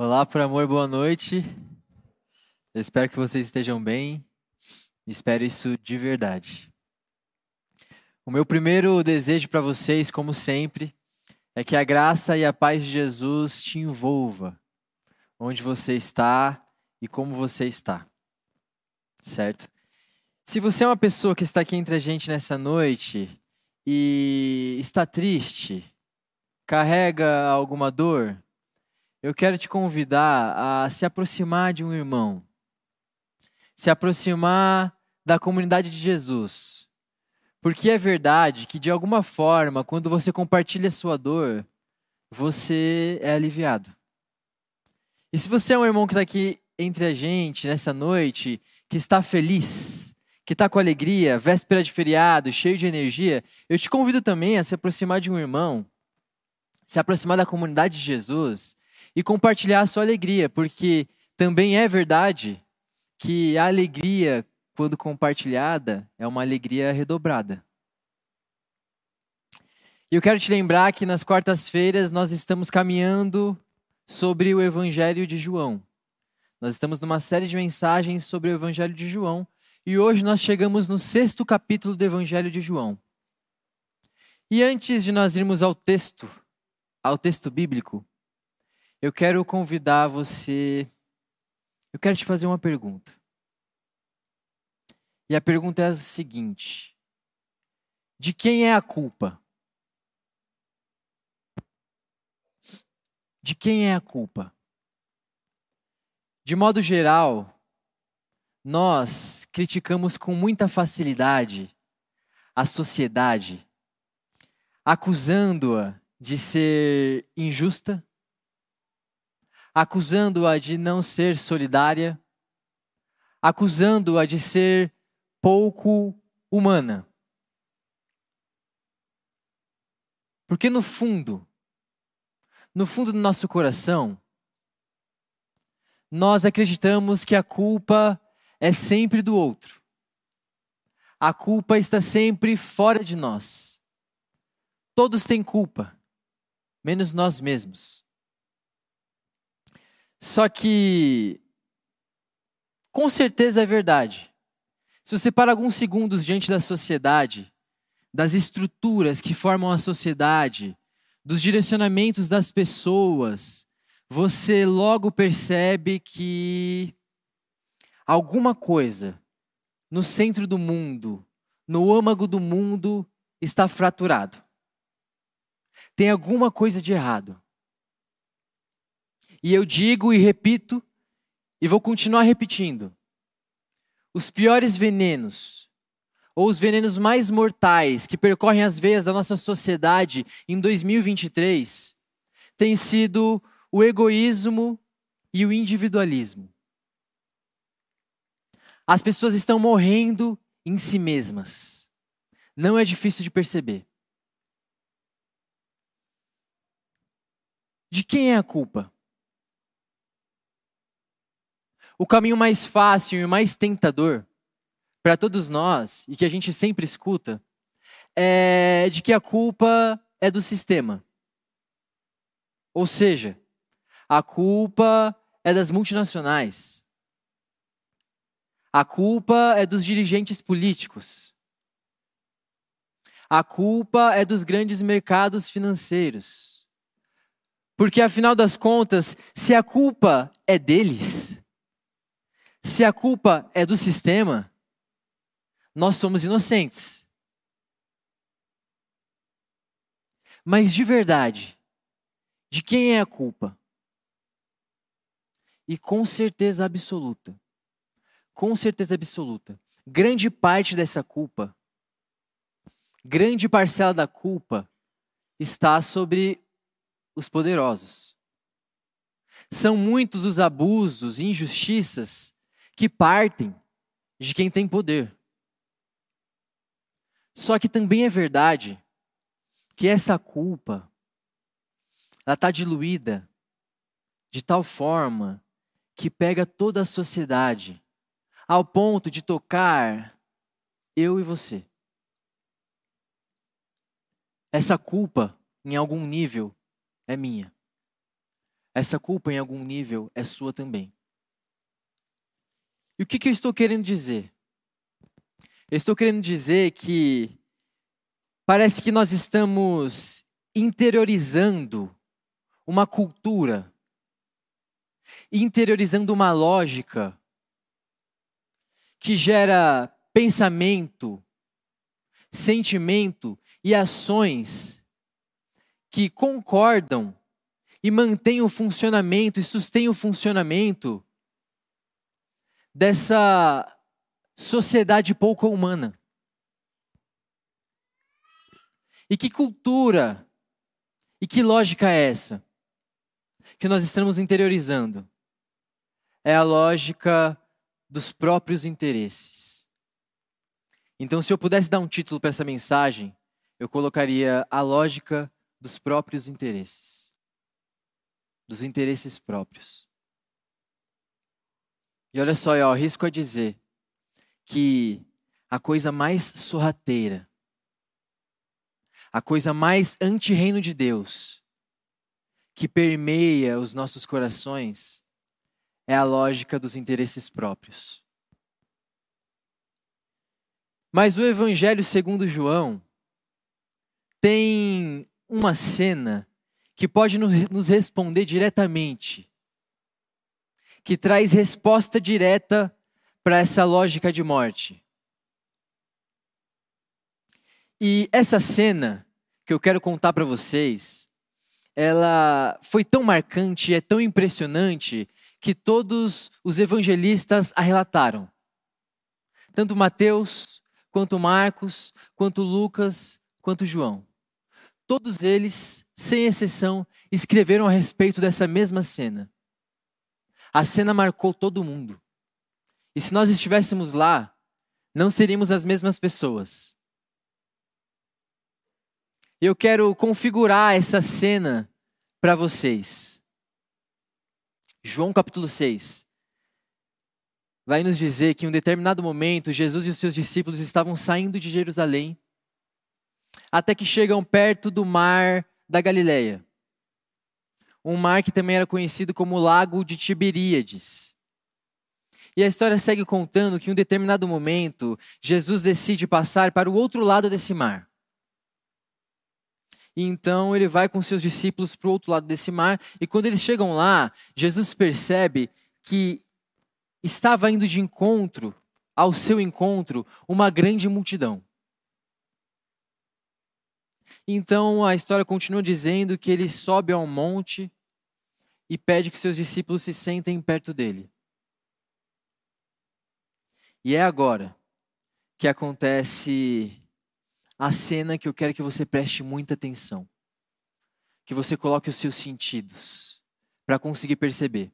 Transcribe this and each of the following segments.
Olá, por amor, boa noite. Eu espero que vocês estejam bem. Espero isso de verdade. O meu primeiro desejo para vocês, como sempre, é que a graça e a paz de Jesus te envolva onde você está e como você está. Certo? Se você é uma pessoa que está aqui entre a gente nessa noite e está triste, carrega alguma dor, eu quero te convidar a se aproximar de um irmão, se aproximar da comunidade de Jesus. Porque é verdade que, de alguma forma, quando você compartilha sua dor, você é aliviado. E se você é um irmão que está aqui entre a gente nessa noite, que está feliz, que está com alegria, véspera de feriado, cheio de energia, eu te convido também a se aproximar de um irmão, se aproximar da comunidade de Jesus e compartilhar a sua alegria, porque também é verdade que a alegria, quando compartilhada, é uma alegria redobrada. E eu quero te lembrar que nas quartas-feiras nós estamos caminhando sobre o Evangelho de João. Nós estamos numa série de mensagens sobre o Evangelho de João e hoje nós chegamos no sexto capítulo do Evangelho de João. E antes de nós irmos ao texto, ao texto bíblico, eu quero convidar você. Eu quero te fazer uma pergunta. E a pergunta é a seguinte: De quem é a culpa? De quem é a culpa? De modo geral, nós criticamos com muita facilidade a sociedade, acusando-a de ser injusta, acusando-a de não ser solidária, acusando-a de ser pouco humana. Porque no fundo, no fundo do nosso coração, nós acreditamos que a culpa é sempre do outro. A culpa está sempre fora de nós. Todos têm culpa, menos nós mesmos. Só que, com certeza é verdade. Se você para alguns segundos diante da sociedade, das estruturas que formam a sociedade, dos direcionamentos das pessoas, você logo percebe que alguma coisa no centro do mundo, no âmago do mundo, está fraturado. Tem alguma coisa de errado. E eu digo e repito, e vou continuar repetindo: os piores venenos, ou os venenos mais mortais que percorrem as veias da nossa sociedade em 2023, têm sido o egoísmo e o individualismo. As pessoas estão morrendo em si mesmas. Não é difícil de perceber. De quem é a culpa? O caminho mais fácil e mais tentador para todos nós, e que a gente sempre escuta, é de que a culpa é do sistema. Ou seja, a culpa é das multinacionais. A culpa é dos dirigentes políticos. A culpa é dos grandes mercados financeiros. Porque, afinal das contas, se a culpa é deles, se a culpa é do sistema, nós somos inocentes. Mas de verdade, de quem é a culpa? E com certeza absoluta, com certeza absoluta, grande parte dessa culpa, grande parcela da culpa, está sobre os poderosos. São muitos os abusos injustiças que partem de quem tem poder. Só que também é verdade que essa culpa ela está diluída de tal forma que pega toda a sociedade, ao ponto de tocar eu e você. Essa culpa, em algum nível, é minha. essa culpa em algum nível é sua também. E o que, que eu estou querendo dizer? Eu estou querendo dizer que parece que nós estamos interiorizando uma cultura, interiorizando uma lógica que gera pensamento, sentimento e ações que concordam e mantêm o funcionamento e sustêm o funcionamento dessa sociedade pouco humana. E que cultura e que lógica é essa que nós estamos interiorizando? É a lógica dos próprios interesses. Então, se eu pudesse dar um título para essa mensagem, eu colocaria a lógica dos próprios interesses. Dos interesses próprios. E olha só, eu arrisco a dizer que a coisa mais sorrateira, a coisa mais anti-reino de Deus, que permeia os nossos corações, é a lógica dos interesses próprios. Mas o Evangelho segundo João tem uma cena que pode nos responder diretamente, que traz resposta direta para essa lógica de morte. E essa cena que eu quero contar para vocês, ela foi tão marcante, é tão impressionante que todos os evangelistas a relataram. Tanto Mateus, quanto Marcos, quanto Lucas, quanto João. Todos eles, sem exceção, escreveram a respeito dessa mesma cena. A cena marcou todo mundo. E se nós estivéssemos lá, não seríamos as mesmas pessoas. Eu quero configurar essa cena para vocês. João capítulo 6 vai nos dizer que em um determinado momento Jesus e os seus discípulos estavam saindo de Jerusalém até que chegam perto do mar da Galileia. Um mar que também era conhecido como Lago de Tiberíades. E a história segue contando que em um determinado momento Jesus decide passar para o outro lado desse mar. E então ele vai com seus discípulos para o outro lado desse mar, e quando eles chegam lá, Jesus percebe que estava indo de encontro, ao seu encontro, uma grande multidão. Então a história continua dizendo que ele sobe ao monte e pede que seus discípulos se sentem perto dele. E é agora que acontece a cena que eu quero que você preste muita atenção. Que você coloque os seus sentidos para conseguir perceber.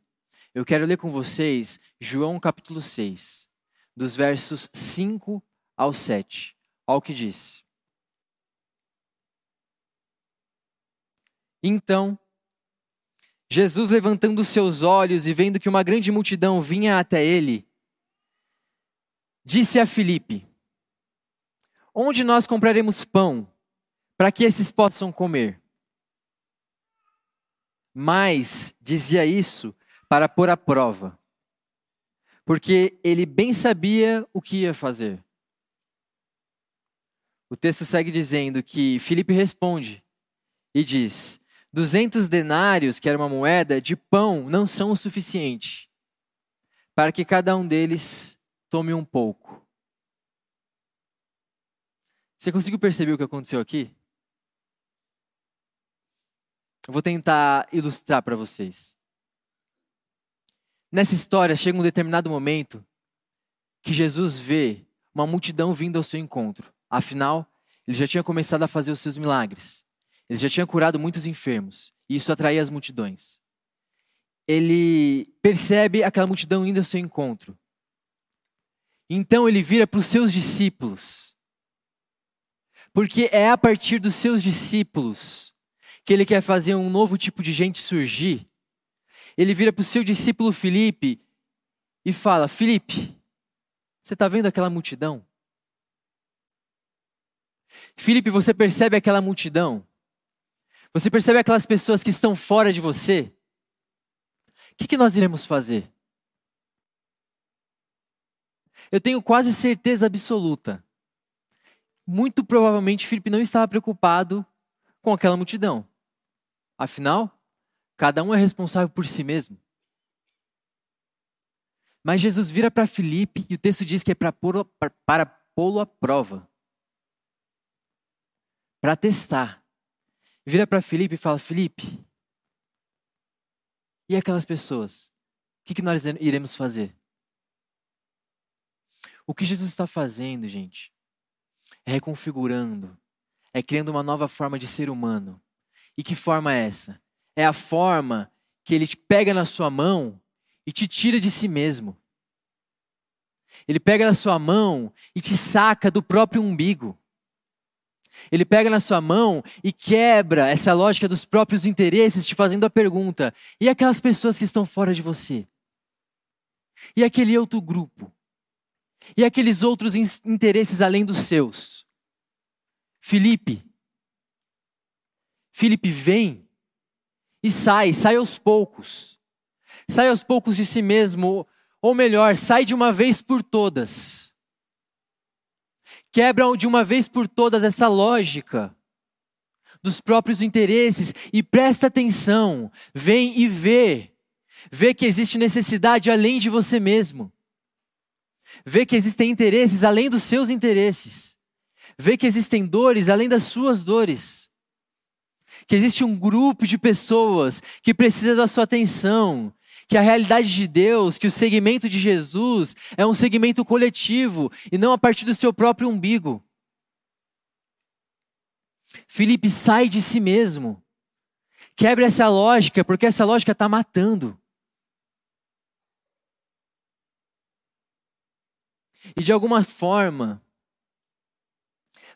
Eu quero ler com vocês João capítulo 6, dos versos 5 ao 7. Olha o que diz. Então, Jesus, levantando seus olhos e vendo que uma grande multidão vinha até ele, disse a Filipe: Onde nós compraremos pão para que esses possam comer? Mas dizia isso para pôr à prova, porque ele bem sabia o que ia fazer. O texto segue dizendo que Filipe responde e diz: duzentos denários, que era uma moeda, de pão não são o suficiente para que cada um deles tome um pouco. Você conseguiu perceber o que aconteceu aqui? Eu vou tentar ilustrar para vocês. Nessa história, chega um determinado momento que Jesus vê uma multidão vindo ao seu encontro. Afinal, ele já tinha começado a fazer os seus milagres. Ele já tinha curado muitos enfermos. E isso atraía as multidões. Ele percebe aquela multidão indo ao seu encontro. Então ele vira para os seus discípulos porque é a partir dos seus discípulos que ele quer fazer um novo tipo de gente surgir. Ele vira para o seu discípulo Felipe e fala: Felipe, você está vendo aquela multidão? Felipe, você percebe aquela multidão? Você percebe aquelas pessoas que estão fora de você? o que, que nós iremos fazer? Eu tenho quase certeza absoluta. Muito provavelmente Filipe não estava preocupado com aquela multidão. Afinal, cada um é responsável por si mesmo. Mas Jesus vira para Filipe e o texto diz que é para pô-lo à prova. Para testar. Vira para Filipe e fala: Filipe, e aquelas pessoas? O que, que nós iremos fazer? O que Jesus está fazendo, gente, é reconfigurando, é criando uma nova forma de ser humano. E que forma é essa? É a forma que ele te pega na sua mão e te tira de si mesmo. Ele pega na sua mão e te saca do próprio umbigo. Ele pega na sua mão e quebra essa lógica dos próprios interesses, te fazendo a pergunta: e aquelas pessoas que estão fora de você? E aquele outro grupo? E aqueles outros interesses além dos seus? Felipe. Felipe vem e sai, sai aos poucos. Sai aos poucos de si mesmo, ou melhor, sai de uma vez por todas. Quebra de uma vez por todas essa lógica dos próprios interesses e presta atenção, vem e vê. Vê que existe necessidade além de você mesmo. Vê que existem interesses além dos seus interesses. Vê que existem dores além das suas dores. Que existe um grupo de pessoas que precisa da sua atenção, que a realidade de Deus, que o segmento de Jesus é um segmento coletivo e não a partir do seu próprio umbigo. Felipe sai de si mesmo. Quebra essa lógica, porque essa lógica está matando. E de alguma forma,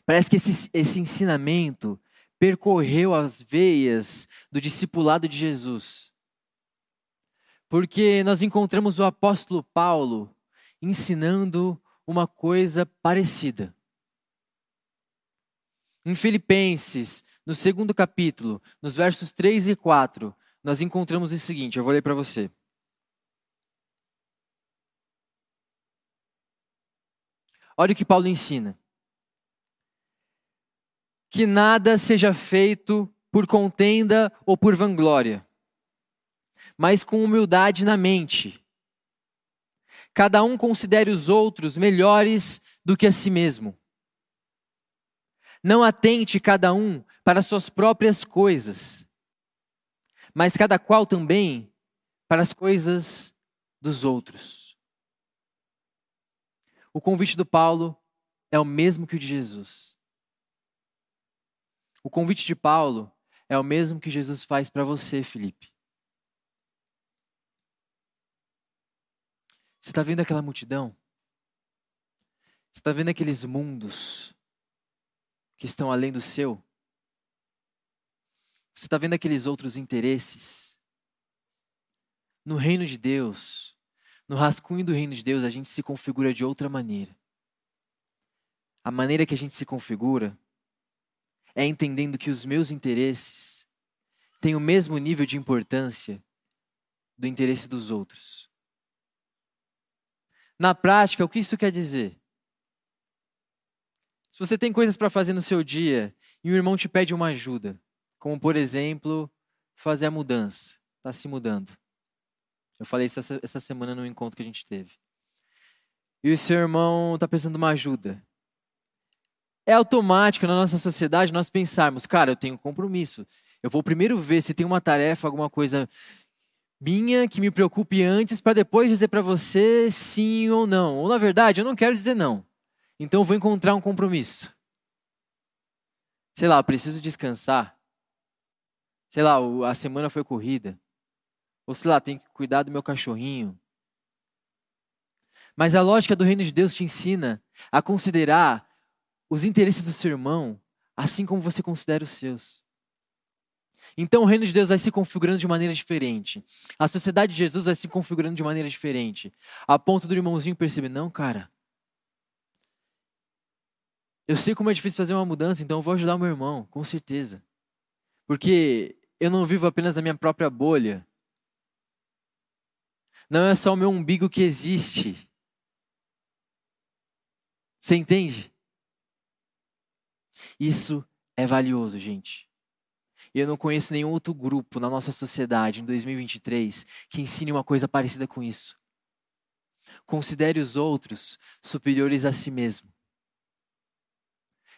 parece que esse, esse ensinamento percorreu as veias do discipulado de Jesus. Porque nós encontramos o apóstolo Paulo ensinando uma coisa parecida. Em Filipenses, no segundo capítulo, nos versos 3 e 4, nós encontramos o seguinte: eu vou ler para você. Olha o que Paulo ensina. Que nada seja feito por contenda ou por vanglória, mas com humildade na mente. Cada um considere os outros melhores do que a si mesmo. Não atente cada um para suas próprias coisas, mas cada qual também para as coisas dos outros. O convite do Paulo é o mesmo que o de Jesus. O convite de Paulo é o mesmo que Jesus faz para você, Felipe. Você está vendo aquela multidão? Você está vendo aqueles mundos que estão além do seu? Você está vendo aqueles outros interesses? No reino de Deus, no rascunho do reino de Deus, a gente se configura de outra maneira. A maneira que a gente se configura é entendendo que os meus interesses têm o mesmo nível de importância do interesse dos outros. Na prática, o que isso quer dizer? Se você tem coisas para fazer no seu dia e um irmão te pede uma ajuda, como por exemplo, fazer a mudança, está se mudando. Eu falei isso essa, essa semana no encontro que a gente teve. E o seu irmão está precisando de uma ajuda. É automático na nossa sociedade nós pensarmos, cara, eu tenho um compromisso. Eu vou primeiro ver se tem uma tarefa, alguma coisa minha que me preocupe antes para depois dizer para você sim ou não. Ou na verdade, eu não quero dizer não. Então vou encontrar um compromisso. Sei lá, preciso descansar. Sei lá, a semana foi corrida. Ou sei lá, tem que cuidar do meu cachorrinho. Mas a lógica do reino de Deus te ensina a considerar os interesses do seu irmão assim como você considera os seus. Então o reino de Deus vai se configurando de maneira diferente. A sociedade de Jesus vai se configurando de maneira diferente. A ponto do irmãozinho perceber: não, cara. Eu sei como é difícil fazer uma mudança, então eu vou ajudar o meu irmão, com certeza. Porque eu não vivo apenas na minha própria bolha. Não é só o meu umbigo que existe. Você entende? Isso é valioso, gente. E eu não conheço nenhum outro grupo na nossa sociedade em 2023 que ensine uma coisa parecida com isso. Considere os outros superiores a si mesmo.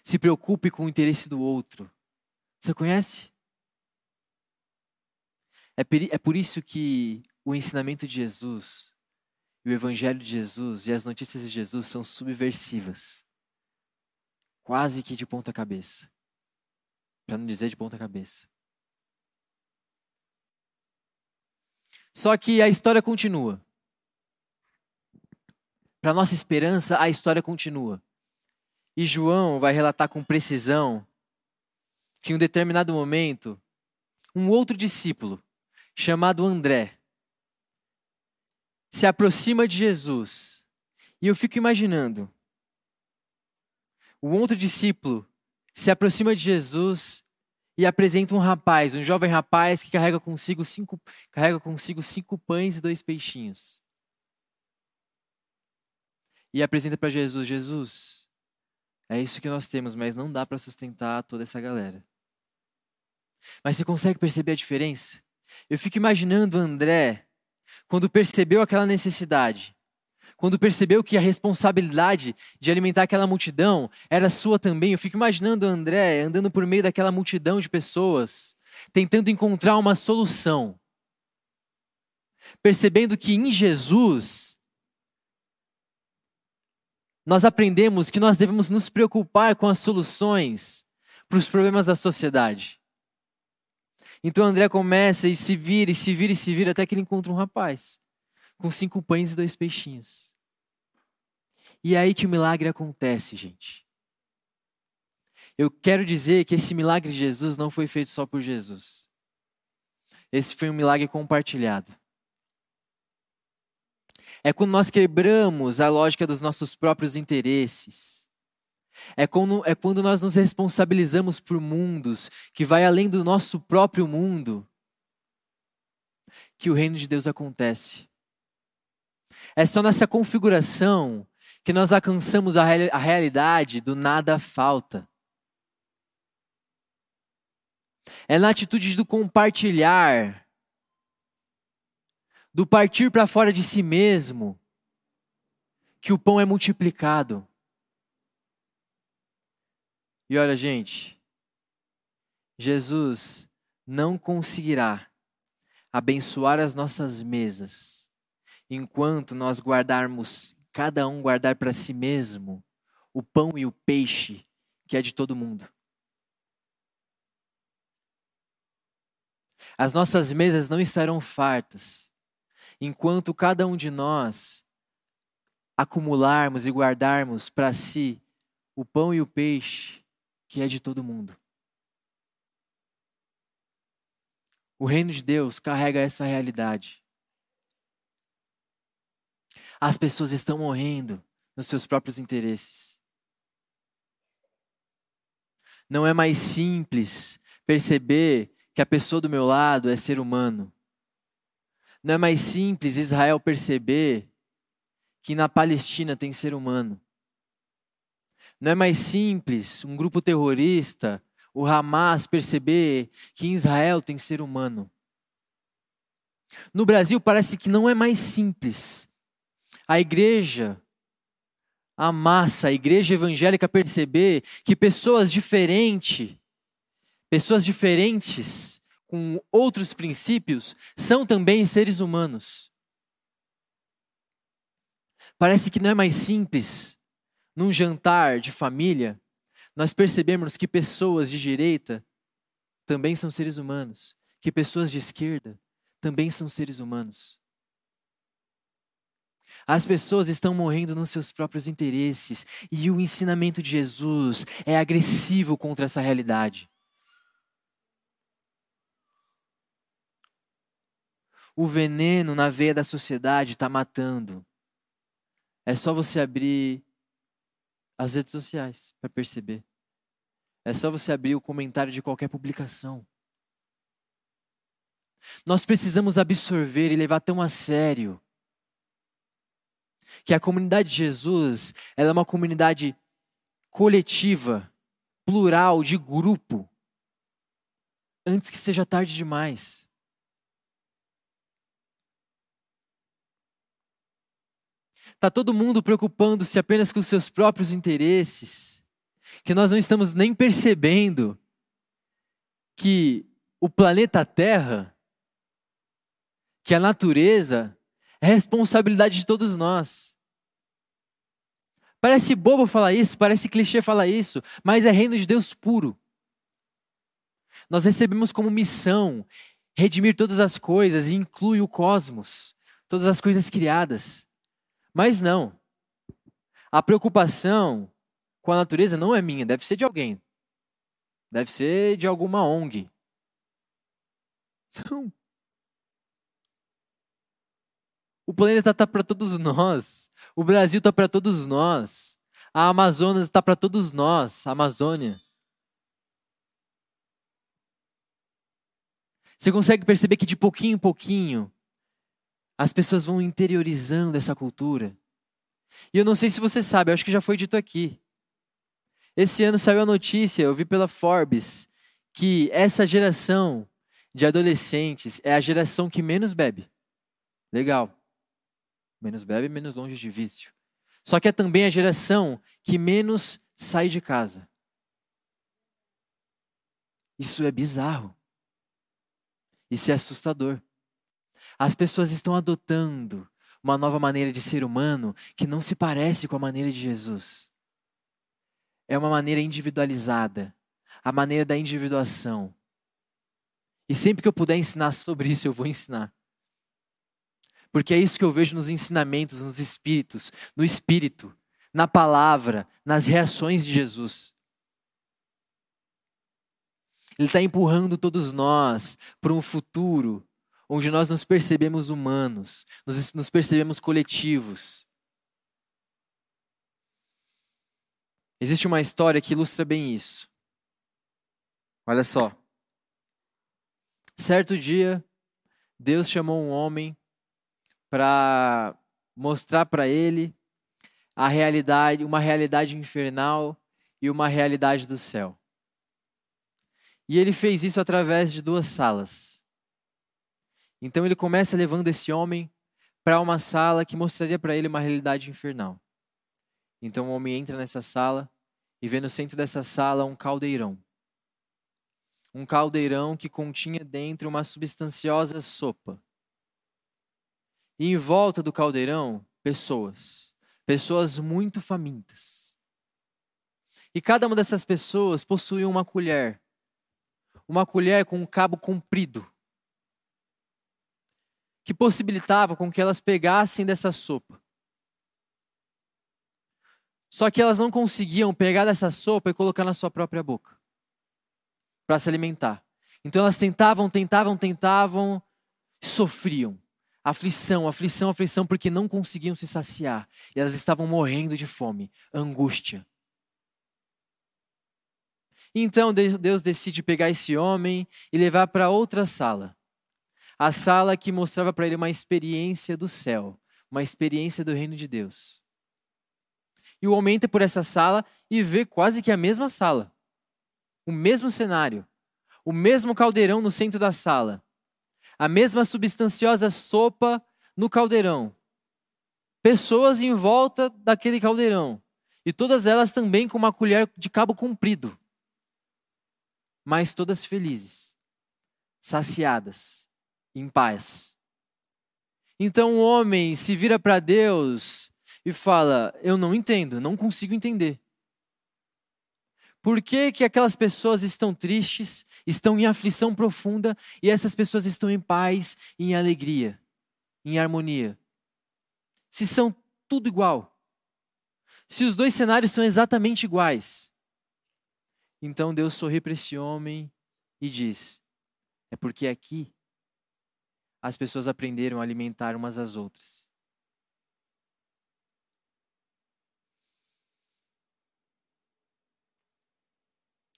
Se preocupe com o interesse do outro. Você conhece? É, é por isso que o ensinamento de Jesus, o evangelho de Jesus e as notícias de Jesus são subversivas. Quase que de ponta cabeça. Para não dizer de ponta cabeça. Só que a história continua. Para nossa esperança, a história continua. E João vai relatar com precisão que em um determinado momento, um outro discípulo, chamado André, se aproxima de Jesus. E eu fico imaginando, o outro discípulo se aproxima de Jesus e apresenta um rapaz, um jovem rapaz que carrega consigo cinco, carrega consigo cinco pães e dois peixinhos. E apresenta para Jesus: Jesus, é isso que nós temos, mas não dá para sustentar toda essa galera. Mas você consegue perceber a diferença? Eu fico imaginando André, quando percebeu aquela necessidade, quando percebeu que a responsabilidade de alimentar aquela multidão era sua também. Eu fico imaginando André andando por meio daquela multidão de pessoas, tentando encontrar uma solução. Percebendo que em Jesus nós aprendemos que nós devemos nos preocupar com as soluções para os problemas da sociedade. Então André começa e se vira, e se vira, e se vira, até que ele encontra um rapaz com cinco pães e dois peixinhos. E é aí que o milagre acontece, gente. Eu quero dizer que esse milagre de Jesus não foi feito só por Jesus. Esse foi um milagre compartilhado. É quando nós quebramos a lógica dos nossos próprios interesses. É quando, é quando nós nos responsabilizamos por mundos que vai além do nosso próprio mundo que o reino de Deus acontece. É só nessa configuração que nós alcançamos a, real, a realidade do nada falta. É na atitude do compartilhar, do partir para fora de si mesmo, que o pão é multiplicado. E olha, gente, Jesus não conseguirá abençoar as nossas mesas enquanto nós guardarmos, cada um guardar para si mesmo, o pão e o peixe que é de todo mundo. As nossas mesas não estarão fartas enquanto cada um de nós acumularmos e guardarmos para si o pão e o peixe que é de todo mundo. O reino de Deus carrega essa realidade. As pessoas estão morrendo nos seus próprios interesses. Não é mais simples perceber que a pessoa do meu lado é ser humano. Não é mais simples Israel perceber que na Palestina tem ser humano. Não é mais simples um grupo terrorista, o Hamas, perceber que em Israel tem ser humano. No Brasil parece que não é mais simples. A igreja, a massa, a igreja evangélica perceber que pessoas diferentes, pessoas diferentes, com outros princípios, são também seres humanos. Parece que não é mais simples num jantar de família, nós percebemos que pessoas de direita também são seres humanos, que pessoas de esquerda também são seres humanos. As pessoas estão morrendo nos seus próprios interesses e o ensinamento de Jesus é agressivo contra essa realidade. O veneno na veia da sociedade está matando. É só você abrir as redes sociais para perceber. É só você abrir o comentário de qualquer publicação. Nós precisamos absorver e levar tão a sério que a comunidade de Jesus é uma comunidade coletiva, plural, de grupo, antes que seja tarde demais. Está todo mundo preocupando-se apenas com seus próprios interesses, que nós não estamos nem percebendo que o planeta Terra, que a natureza, é responsabilidade de todos nós. Parece bobo falar isso, parece clichê falar isso, mas é reino de Deus puro. Nós recebemos como missão redimir todas as coisas e inclui o cosmos, todas as coisas criadas. Mas não. A preocupação com a natureza não é minha, deve ser de alguém. Deve ser de alguma ONG. Não. O planeta está para todos nós. O Brasil está para todos nós. A Amazonas está para todos nós. A Amazônia. Você consegue perceber que de pouquinho em pouquinho as pessoas vão interiorizando essa cultura. E eu não sei se você sabe, eu acho que já foi dito aqui. Esse ano saiu a notícia, eu vi pela Forbes, que essa geração de adolescentes é a geração que menos bebe. Legal. Menos bebe, menos longe de vício. Só que é também a geração que menos sai de casa. Isso é bizarro. Isso é assustador. As pessoas estão adotando uma nova maneira de ser humano que não se parece com a maneira de Jesus. É uma maneira individualizada, a maneira da individuação. E sempre que eu puder ensinar sobre isso, eu vou ensinar. Porque é isso que eu vejo nos ensinamentos, nos espíritos, no espírito, na palavra, nas reações de Jesus. Ele está empurrando todos nós para um futuro onde nós nos percebemos humanos, nos, nos percebemos coletivos. Existe uma história que ilustra bem isso. Olha só. Certo dia, Deus chamou um homem para mostrar para ele a realidade, uma realidade infernal e uma realidade do céu. E ele fez isso através de duas salas. Então ele começa levando esse homem para uma sala que mostraria para ele uma realidade infernal. Então o homem entra nessa sala e vê no centro dessa sala um caldeirão. Um caldeirão que continha dentro uma substanciosa sopa. E em volta do caldeirão, pessoas. Pessoas muito famintas. E cada uma dessas pessoas possuía uma colher. Uma colher com um cabo comprido que possibilitava com que elas pegassem dessa sopa. Só que elas não conseguiam pegar dessa sopa e colocar na sua própria boca para se alimentar. Então elas tentavam, tentavam, tentavam, sofriam. Aflição, aflição, aflição, porque não conseguiam se saciar. E elas estavam morrendo de fome, angústia. Então Deus decide pegar esse homem e levar para outra sala a sala que mostrava para ele uma experiência do céu, uma experiência do reino de Deus. E o homem entra por essa sala e vê quase que a mesma sala, o mesmo cenário, o mesmo caldeirão no centro da sala, a mesma substanciosa sopa no caldeirão, pessoas em volta daquele caldeirão, e todas elas também com uma colher de cabo comprido, mas todas felizes, saciadas, em paz. Então o homem se vira para Deus e fala: Eu não entendo, não consigo entender. Por que, que aquelas pessoas estão tristes, estão em aflição profunda e essas pessoas estão em paz, em alegria, em harmonia? Se são tudo igual. Se os dois cenários são exatamente iguais. Então Deus sorri para esse homem e diz: É porque aqui as pessoas aprenderam a alimentar umas às outras.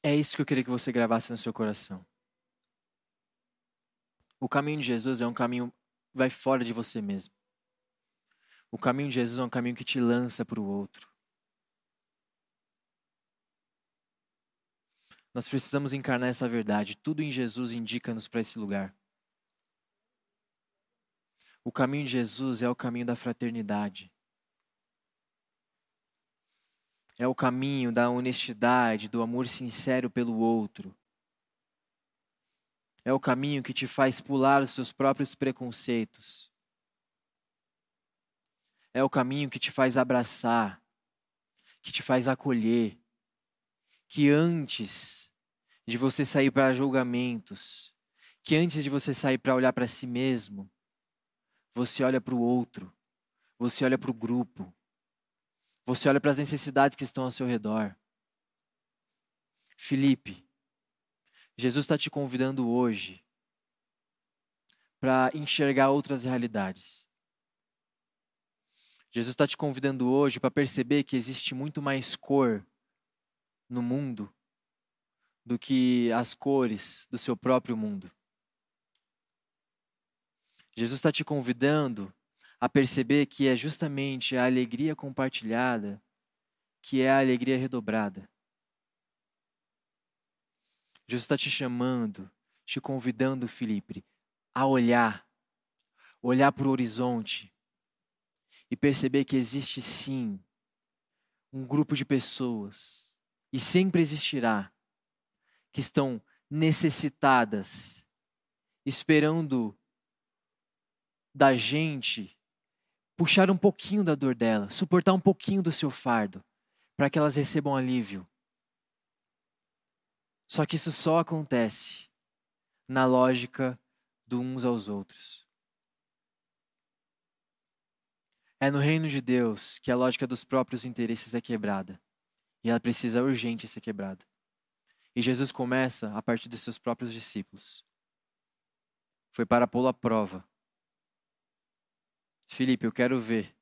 É isso que eu queria que você gravasse no seu coração. O caminho de Jesus é um caminho vai fora de você mesmo. O caminho de Jesus é um caminho que te lança para o outro. Nós precisamos encarnar essa verdade. Tudo em Jesus indica-nos para esse lugar. O caminho de Jesus é o caminho da fraternidade. É o caminho da honestidade, do amor sincero pelo outro. É o caminho que te faz pular os seus próprios preconceitos. É o caminho que te faz abraçar, que te faz acolher, que antes de você sair para julgamentos, que antes de você sair para olhar para si mesmo, você olha para o outro, você olha para o grupo, você olha para as necessidades que estão ao seu redor. Felipe, Jesus está te convidando hoje para enxergar outras realidades. Jesus está te convidando hoje para perceber que existe muito mais cor no mundo do que as cores do seu próprio mundo. Jesus está te convidando a perceber que é justamente a alegria compartilhada que é a alegria redobrada. Jesus está te chamando, te convidando, Felipe, a olhar, olhar para o horizonte e perceber que existe sim um grupo de pessoas, e sempre existirá, que estão necessitadas, esperando da gente puxar um pouquinho da dor dela, suportar um pouquinho do seu fardo, para que elas recebam alívio. Só que isso só acontece na lógica do uns aos outros. É no reino de Deus que a lógica dos próprios interesses é quebrada. E ela precisa urgente ser quebrada. E Jesus começa a partir dos seus próprios discípulos. Foi para pô-lo à prova Felipe, eu quero ver.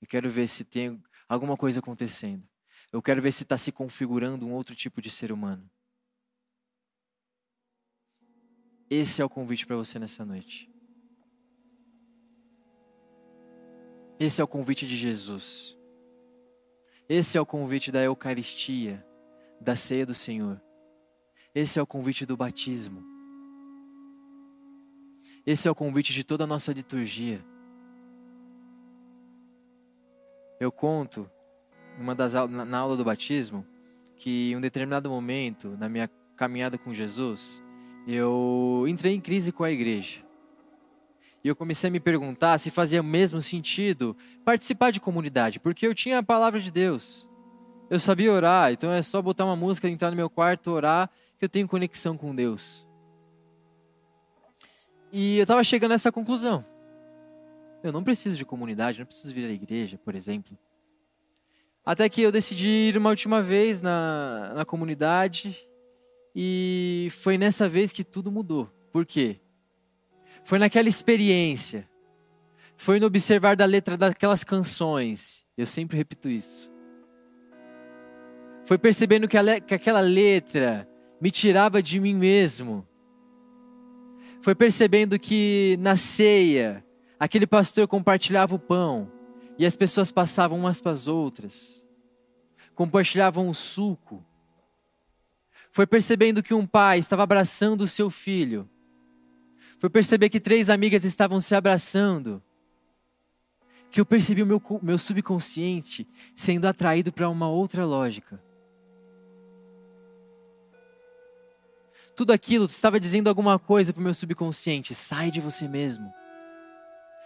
Eu quero ver se tem alguma coisa acontecendo. Eu quero ver se está se configurando um outro tipo de ser humano. Esse é o convite para você nessa noite. Esse é o convite de Jesus. Esse é o convite da Eucaristia, da ceia do Senhor. Esse é o convite do batismo. Esse é o convite de toda a nossa liturgia. Eu conto, numa das, na aula do batismo, que em um determinado momento, na minha caminhada com Jesus, eu entrei em crise com a igreja. E eu comecei a me perguntar se fazia o mesmo sentido participar de comunidade, porque eu tinha a palavra de Deus. Eu sabia orar, então é só botar uma música, entrar no meu quarto, orar, que eu tenho conexão com Deus. E eu estava chegando a essa conclusão. Eu não preciso de comunidade, não preciso vir à igreja, por exemplo. Até que eu decidi ir uma última vez na, na comunidade e foi nessa vez que tudo mudou. Por quê? Foi naquela experiência, foi no observar da letra daquelas canções. Eu sempre repito isso. Foi percebendo que, a, que aquela letra me tirava de mim mesmo. Foi percebendo que na ceia Aquele pastor compartilhava o pão e as pessoas passavam umas para as outras, compartilhavam o suco. Foi percebendo que um pai estava abraçando o seu filho. Foi perceber que três amigas estavam se abraçando. Que eu percebi o meu, meu subconsciente sendo atraído para uma outra lógica. Tudo aquilo estava dizendo alguma coisa para o meu subconsciente. Sai de você mesmo.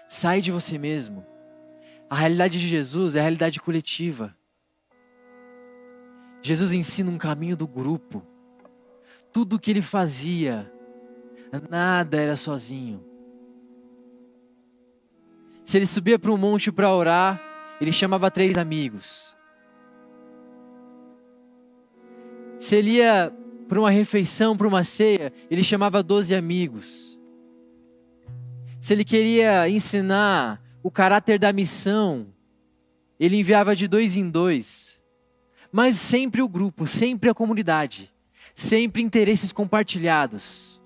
Sai de você mesmo. A realidade de Jesus é a realidade coletiva. Jesus ensina um caminho do grupo. Tudo o que ele fazia, nada era sozinho. Se ele subia para um monte para orar, ele chamava três amigos. Se ele ia para uma refeição, para uma ceia, ele chamava doze amigos se ele queria ensinar o caráter da missão, ele enviava de dois em dois. Mas sempre o grupo, sempre a comunidade, sempre interesses compartilhados.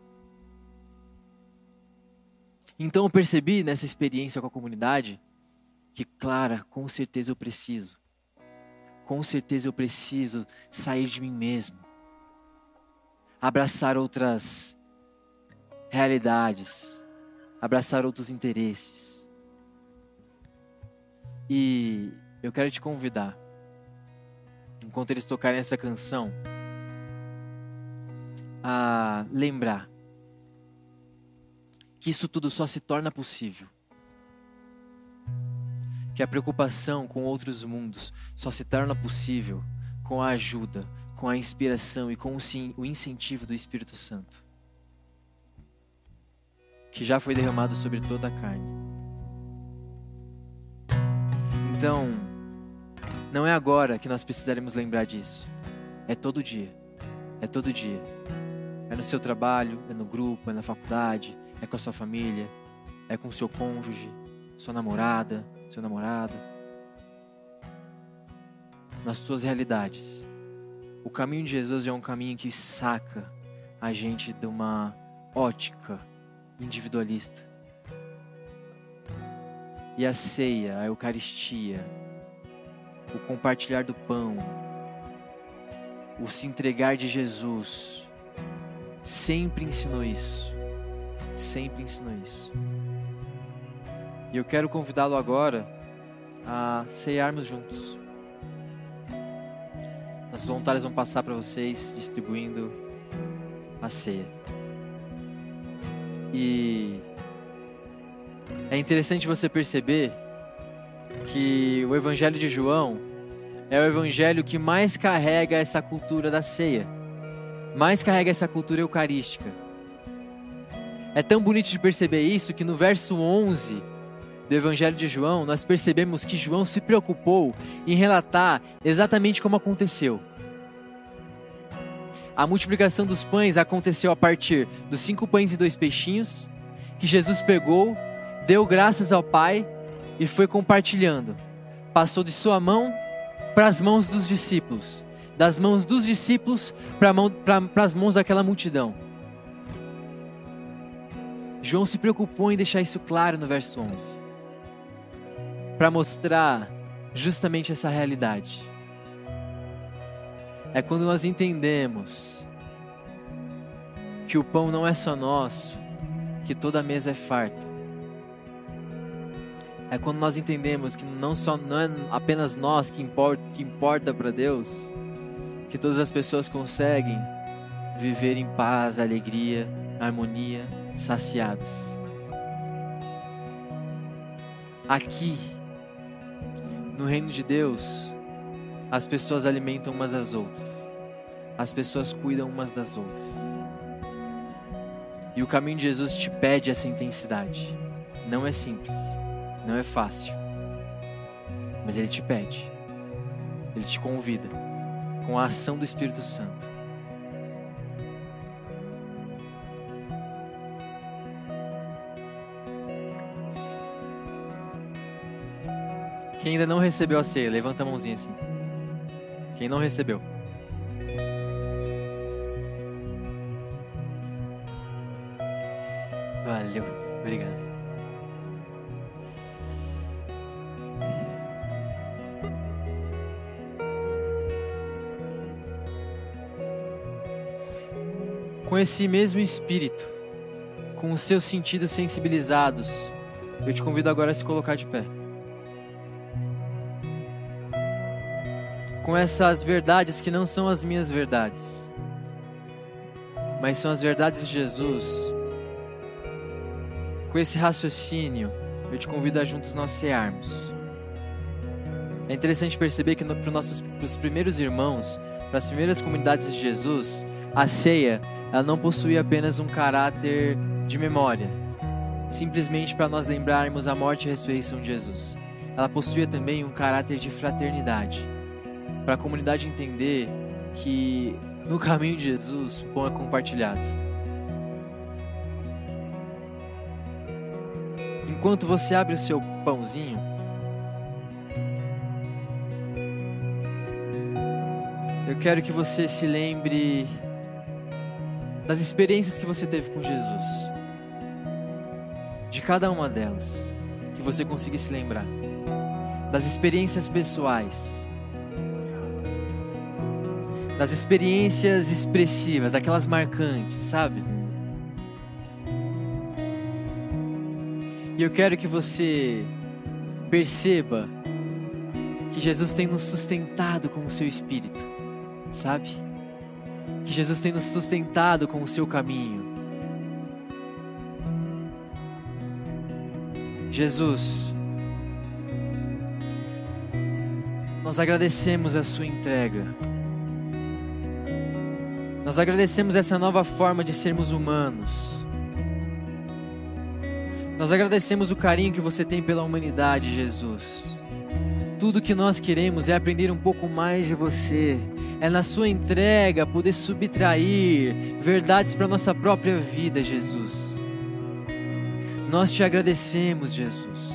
Então eu percebi nessa experiência com a comunidade que, Clara, com certeza eu preciso. Com certeza eu preciso sair de mim mesmo. Abraçar outras realidades, abraçar outros interesses. E eu quero te convidar, enquanto eles tocarem essa canção, a lembrar que isso tudo só se torna possível. Que a preocupação com outros mundos só se torna possível com a ajuda, com a inspiração e com o incentivo do Espírito Santo, que já foi derramado sobre toda a carne. Então, não é agora que nós precisaremos lembrar disso, é todo dia, é todo dia. É no seu trabalho, é no grupo, é na faculdade, é com a sua família, é com o seu cônjuge, sua namorada, seu namorado. Nas suas realidades. O caminho de Jesus é um caminho que saca a gente de uma ótica individualista. E a ceia, a Eucaristia, o compartilhar do pão, o se entregar de Jesus, sempre ensinou isso. Sempre ensinou isso. E eu quero convidá-lo agora a ceiarmos juntos. As voluntárias vão passar para vocês distribuindo a ceia. E é interessante você perceber que o Evangelho de João é o evangelho que mais carrega essa cultura da ceia, mais carrega essa cultura eucarística. É tão bonito de perceber isso que no verso 11 do Evangelho de João, nós percebemos que João se preocupou em relatar exatamente como aconteceu. A multiplicação dos pães aconteceu a partir dos cinco pães e dois peixinhos, que Jesus pegou, deu graças ao Pai e foi compartilhando. Passou de sua mão para as mãos dos discípulos, das mãos dos discípulos para as mãos daquela multidão. João se preocupou em deixar isso claro no verso 11, para mostrar justamente essa realidade. É quando nós entendemos que o pão não é só nosso, que toda mesa é farta. É quando nós entendemos que não só não é apenas nós que importa, que importa para Deus, que todas as pessoas conseguem viver em paz, alegria, harmonia, saciadas. Aqui, no reino de Deus, as pessoas alimentam umas às outras. As pessoas cuidam umas das outras. E o caminho de Jesus te pede essa intensidade. Não é simples. Não é fácil. Mas Ele te pede. Ele te convida. Com a ação do Espírito Santo. Quem ainda não recebeu a ceia, levanta a mãozinha assim. Quem não recebeu? Valeu, obrigado. com esse mesmo espírito, com os seus sentidos sensibilizados, eu te convido agora a se colocar de pé. Com essas verdades que não são as minhas verdades, mas são as verdades de Jesus. Com esse raciocínio, eu te convido a juntos nós cearmos. É interessante perceber que para os nossos primeiros irmãos, para as primeiras comunidades de Jesus, a ceia, ela não possui apenas um caráter de memória, simplesmente para nós lembrarmos a morte e a ressurreição de Jesus. Ela possuía também um caráter de fraternidade, para a comunidade entender que no caminho de Jesus o pão é compartilhado. Enquanto você abre o seu pãozinho, eu quero que você se lembre das experiências que você teve com Jesus. De cada uma delas, que você consiga se lembrar. das experiências pessoais, das experiências expressivas, aquelas marcantes, sabe? E eu quero que você perceba que Jesus tem nos sustentado com o seu espírito, sabe? Que Jesus tem nos sustentado com o seu caminho. Jesus, nós agradecemos a sua entrega. Agradecemos essa nova forma de sermos humanos. Nós agradecemos o carinho que você tem pela humanidade, Jesus. Tudo que nós queremos é aprender um pouco mais de você. É na sua entrega poder subtrair verdades para nossa própria vida, Jesus. Nós te agradecemos, Jesus.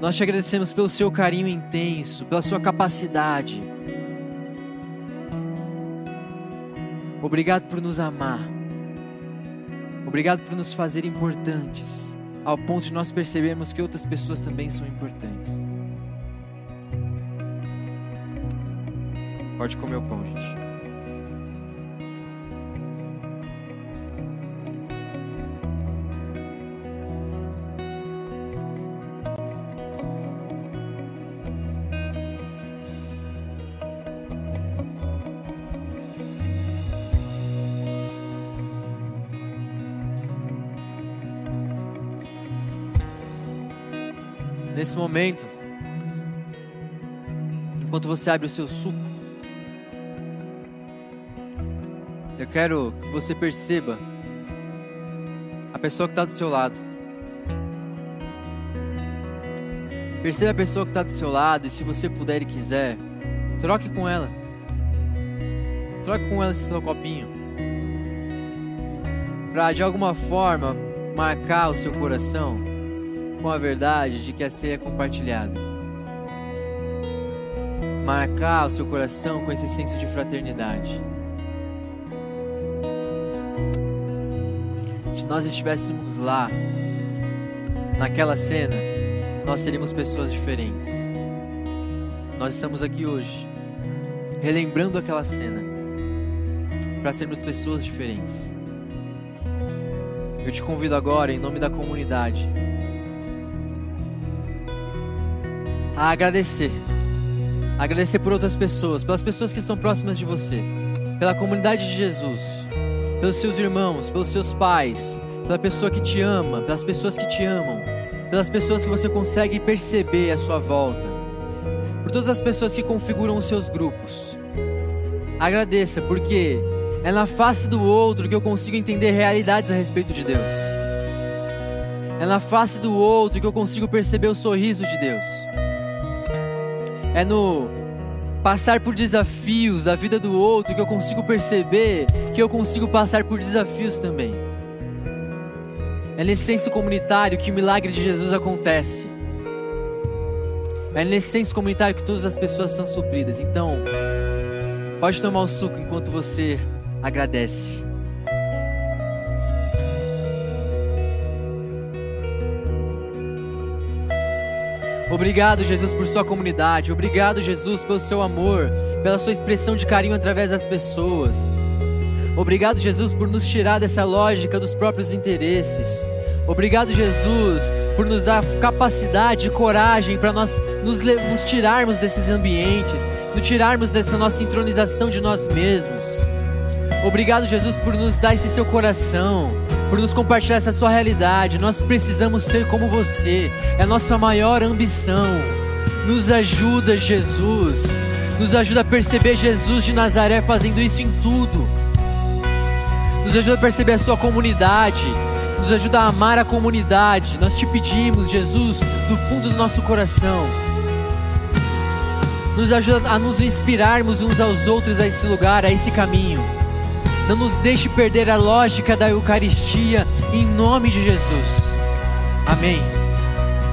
Nós te agradecemos pelo seu carinho intenso, pela sua capacidade. Obrigado por nos amar. Obrigado por nos fazer importantes ao ponto de nós percebermos que outras pessoas também são importantes. Pode comer o pão, gente. Momento, enquanto você abre o seu suco, eu quero que você perceba a pessoa que está do seu lado. Perceba a pessoa que está do seu lado e se você puder e quiser, troque com ela. Troque com ela esse seu copinho. Para de alguma forma marcar o seu coração com a verdade de que a ceia é compartilhada. Marcar o seu coração com esse senso de fraternidade. Se nós estivéssemos lá, naquela cena, nós seríamos pessoas diferentes. Nós estamos aqui hoje, relembrando aquela cena, para sermos pessoas diferentes. Eu te convido agora, em nome da comunidade, a agradecer. Agradecer por outras pessoas, pelas pessoas que estão próximas de você, pela comunidade de Jesus, pelos seus irmãos, pelos seus pais, pela pessoa que te ama, pelas pessoas que te amam, pelas pessoas que você consegue perceber à sua volta, por todas as pessoas que configuram os seus grupos. Agradeça, porque é na face do outro que eu consigo entender realidades a respeito de Deus. É na face do outro que eu consigo perceber o sorriso de Deus é no passar por desafios da vida do outro que eu consigo perceber que eu consigo passar por desafios também. É nesse senso comunitário que o milagre de Jesus acontece. É nesse senso comunitário que todas as pessoas são supridas. Então, pode tomar o suco enquanto você agradece. Obrigado, Jesus, por sua comunidade. Obrigado, Jesus, pelo seu amor, pela sua expressão de carinho através das pessoas. Obrigado, Jesus, por nos tirar dessa lógica dos próprios interesses. Obrigado, Jesus, por nos dar capacidade e coragem para nós nos, nos tirarmos desses ambientes, nos tirarmos dessa nossa entronização de nós mesmos. Obrigado, Jesus, por nos dar esse seu coração por nos compartilhar essa sua realidade. Nós precisamos ser como você, é a nossa maior ambição. Nos ajuda, Jesus. Nos ajuda a perceber Jesus de Nazaré fazendo isso em tudo. Nos ajuda a perceber a sua comunidade. Nos ajuda a amar a comunidade. Nós te pedimos, Jesus, do fundo do nosso coração. Nos ajuda a nos inspirarmos uns aos outros a esse lugar, a esse caminho. Não nos deixe perder a lógica da Eucaristia, em nome de Jesus. Amém.